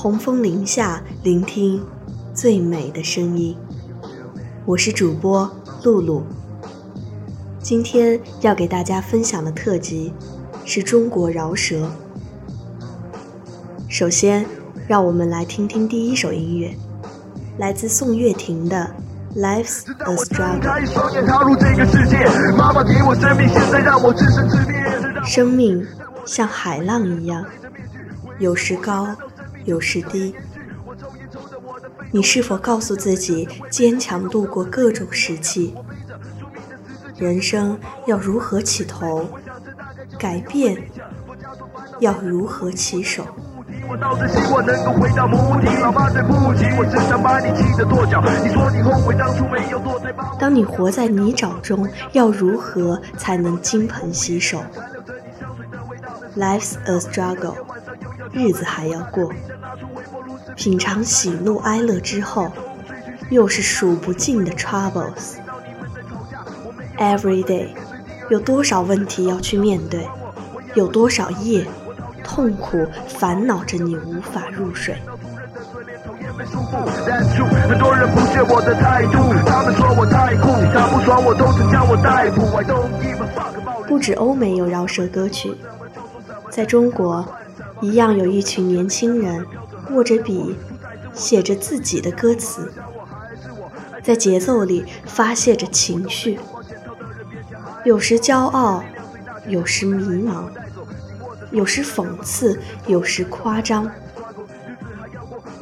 红枫林下，聆听最美的声音。我是主播露露。今天要给大家分享的特辑是中国饶舌。首先，让我们来听听第一首音乐，来自宋岳庭的《Life's a Struggle》。生命像海浪一样，有时高，有时低。你是否告诉自己坚强度过各种时期？人生要如何起头？改变要如何起手？当你活在泥沼中，要如何才能金盆洗手？Life's a struggle，日子还要过。品尝喜怒哀乐之后，又是数不尽的 troubles。Every day，有多少问题要去面对？有多少夜？痛苦烦恼着你无法入睡。不止欧美有饶舌歌曲，在中国，一样有一群年轻人握着笔，写着自己的歌词，在节奏里发泄着情绪，有时骄傲，有时迷茫。有时讽刺，有时夸张，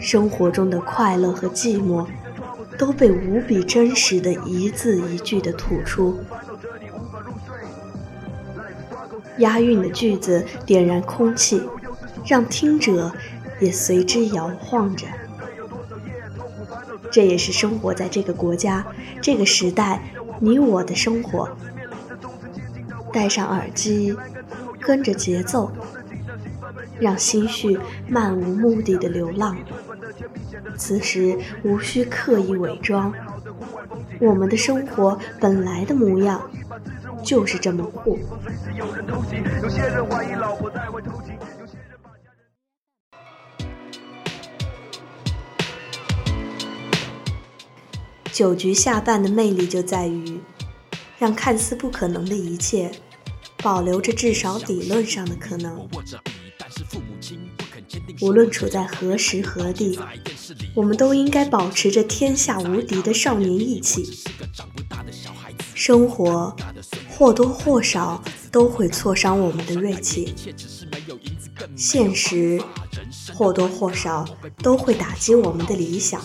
生活中的快乐和寂寞都被无比真实的一字一句的吐出。押韵的句子点燃空气，让听者也随之摇晃着。这也是生活在这个国家、这个时代，你我的生活。戴上耳机。跟着节奏，让心绪漫无目的的流浪。此时无需刻意伪装，我们的生活本来的模样就是这么酷。酒局下半的魅力就在于，让看似不可能的一切。保留着至少理论上的可能。无论处在何时何地，我们都应该保持着天下无敌的少年义气。生活或多或少都会挫伤我们的锐气，现实或多或少都会打击我们的理想。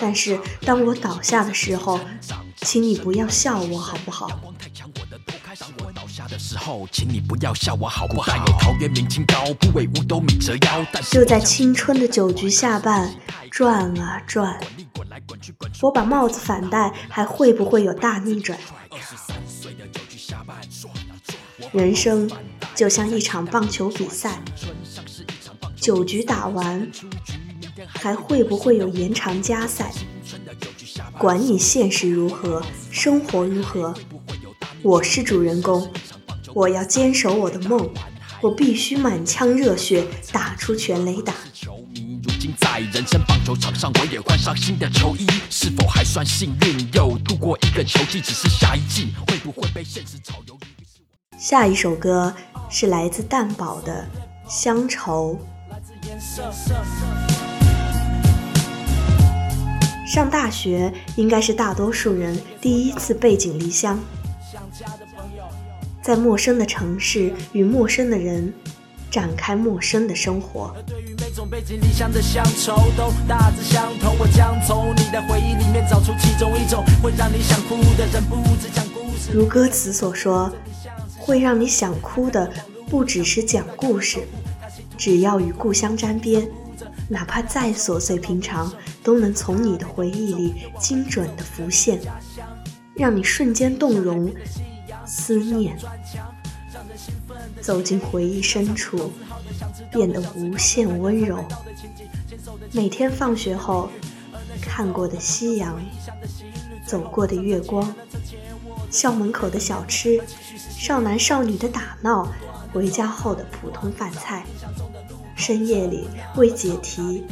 但是当我倒下的时候，请你不要笑我好不好？就在青春的酒局下半转啊转，我把帽子反戴，还会不会有大逆转？人生就像一场棒球比赛，酒局打完，还会不会有延长加赛？管你现实如何，生活如何。我是主人公，我要坚守我的梦，我必须满腔热血打出全垒打。在人生棒球场上，我也换上新的球衣，是否还算幸运？又度过一个球季，只是下一季会不会被现实炒鱿鱼？下一首歌是来自蛋堡的《乡愁》。上大学应该是大多数人第一次背井离乡。在陌生的城市与陌生的人展开陌生的生活。如歌词所说，会让你想哭的不只是讲故事，只要与故乡沾边，哪怕再琐碎平常，都能从你的回忆里精准的浮现，让你瞬间动容。思念走进回忆深处，变得无限温柔。每天放学后看过的夕阳，走过的月光，校门口的小吃，少男少女的打闹，回家后的普通饭菜，深夜里为解题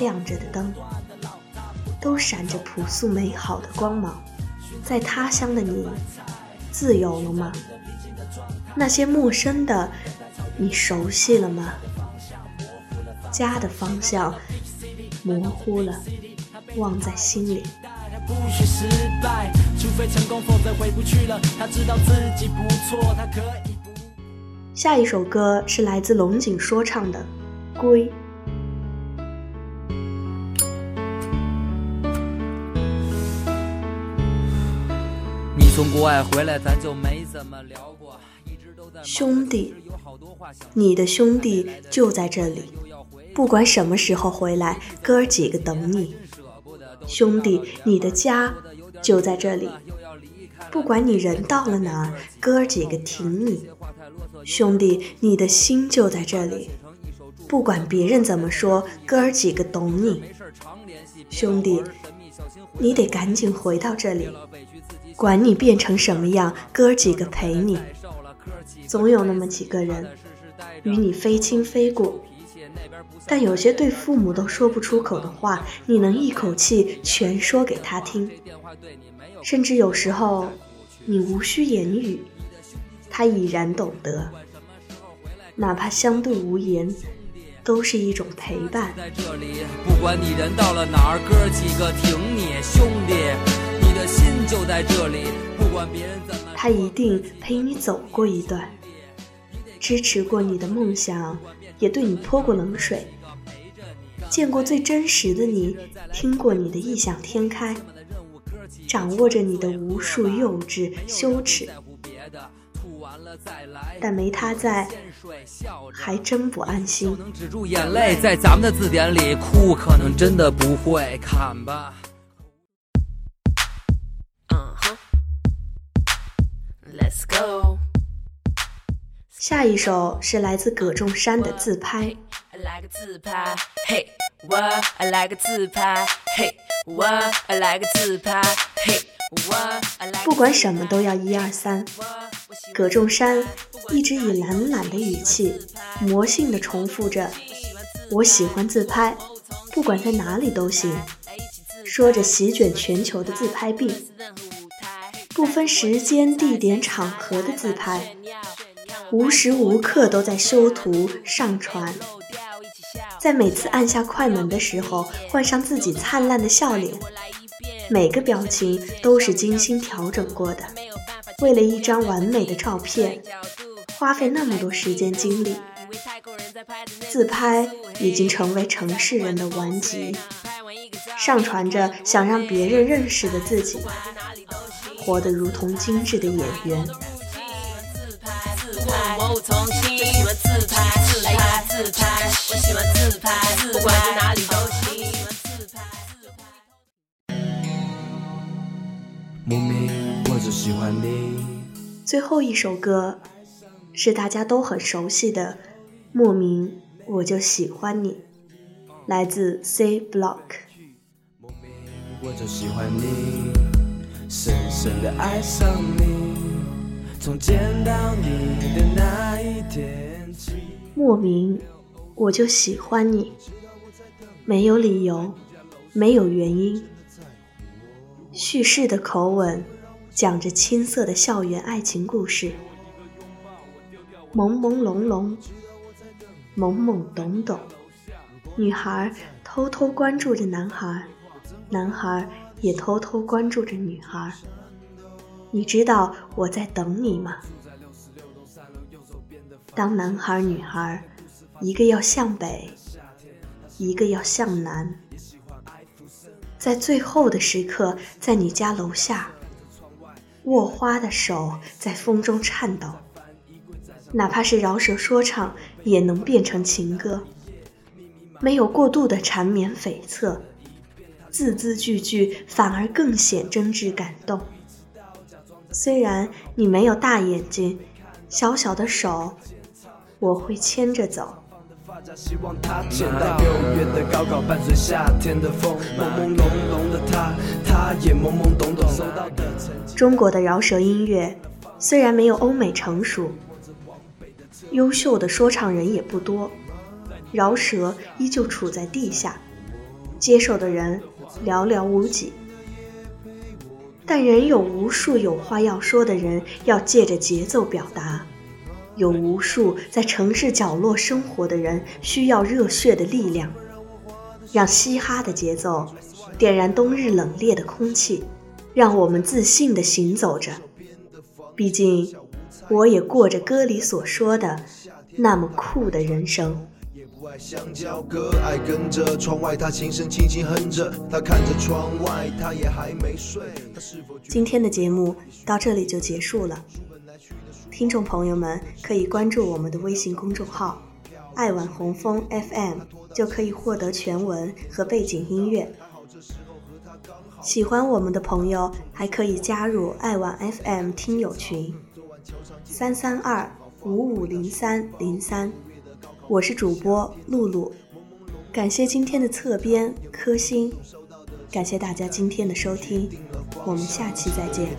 亮着的灯，都闪着朴素美好的光芒。在他乡的你，自由了吗？那些陌生的，你熟悉了吗？家的方向模糊了，望在心里。下一首歌是来自龙井说唱的《归》。你从国外回来，咱就没怎么聊过。兄弟，你的兄弟就在这里，不管什么时候回来，哥儿几个等你。兄弟，你的家就在这里，不管你人到了哪儿，哥儿几个挺你。兄弟，你的心就在这里，不管别人怎么说，哥儿几个懂你。兄弟，你得赶紧回到这里，管你变成什么样，哥儿几个陪你。总有那么几个人，与你非亲非故，但有些对父母都说不出口的话，你能一口气全说给他听。甚至有时候，你无需言语，他已然懂得。哪怕相对无言，都是一种陪伴。在这里不管你人到了哪儿，哥几个挺你，兄弟，你的心就在这里。不管别人怎么。他一定陪你走过一段，支持过你的梦想，也对你泼过冷水，见过最真实的你，听过你的异想天开，掌握着你的无数幼稚羞耻，但没他在，还真不安心。止住眼泪，在咱们的字典里，哭可能真的不会看吧。Let's go。下一首是来自葛仲山的自拍。来个自拍，嘿，我来个自拍，嘿，我来个自拍，嘿，我。不管什么都要一二三。葛仲山一直以懒懒的语气，魔性的重复着：“我喜欢自拍，不管在哪里都行。”说着席卷全球的自拍病。不分时间、地点、场合的自拍，无时无刻都在修图上传，在每次按下快门的时候，换上自己灿烂的笑脸，每个表情都是精心调整过的。为了一张完美的照片，花费那么多时间精力，自拍已经成为城市人的顽疾，上传着想让别人认识的自己。活得如同精致的演员。最后一首歌是大家都很熟悉的《莫名我就喜欢你》，来自 C Block。莫名我就喜欢你深深的爱上你，从见到你的那一天起。莫名我就喜欢你，没有理由，没有原因。叙事的口吻，讲着青涩的校园爱情故事，朦朦胧胧，懵懵懂懂。女孩偷偷关注着男孩，男孩。也偷偷关注着女孩。你知道我在等你吗？当男孩女孩，一个要向北，一个要向南，在最后的时刻，在你家楼下，握花的手在风中颤抖，哪怕是饶舌说唱，也能变成情歌，没有过度的缠绵悱恻。字字句句反而更显真挚感动。虽然你没有大眼睛，小小的手，我会牵着走。中国的饶舌音乐虽然没有欧美成熟，优秀的说唱人也不多，饶舌依旧处在地下，接受的人寥寥无几。但仍有无数有话要说的人，要借着节奏表达；有无数在城市角落生活的人，需要热血的力量，让嘻哈的节奏点燃冬日冷冽的空气，让我们自信地行走着。毕竟，我也过着歌里所说的那么酷的人生。香蕉哥爱跟着窗外，他轻声轻轻哼着，他看着窗外，他也还没睡。今天的节目到这里就结束了，听众朋友们可以关注我们的微信公众号“爱晚红枫 FM”，就可以获得全文和背景音乐。喜欢我们的朋友还可以加入爱晚 FM 听友群：三三二五五零三零三。我是主播露露，感谢今天的侧边柯星，感谢大家今天的收听，我们下期再见。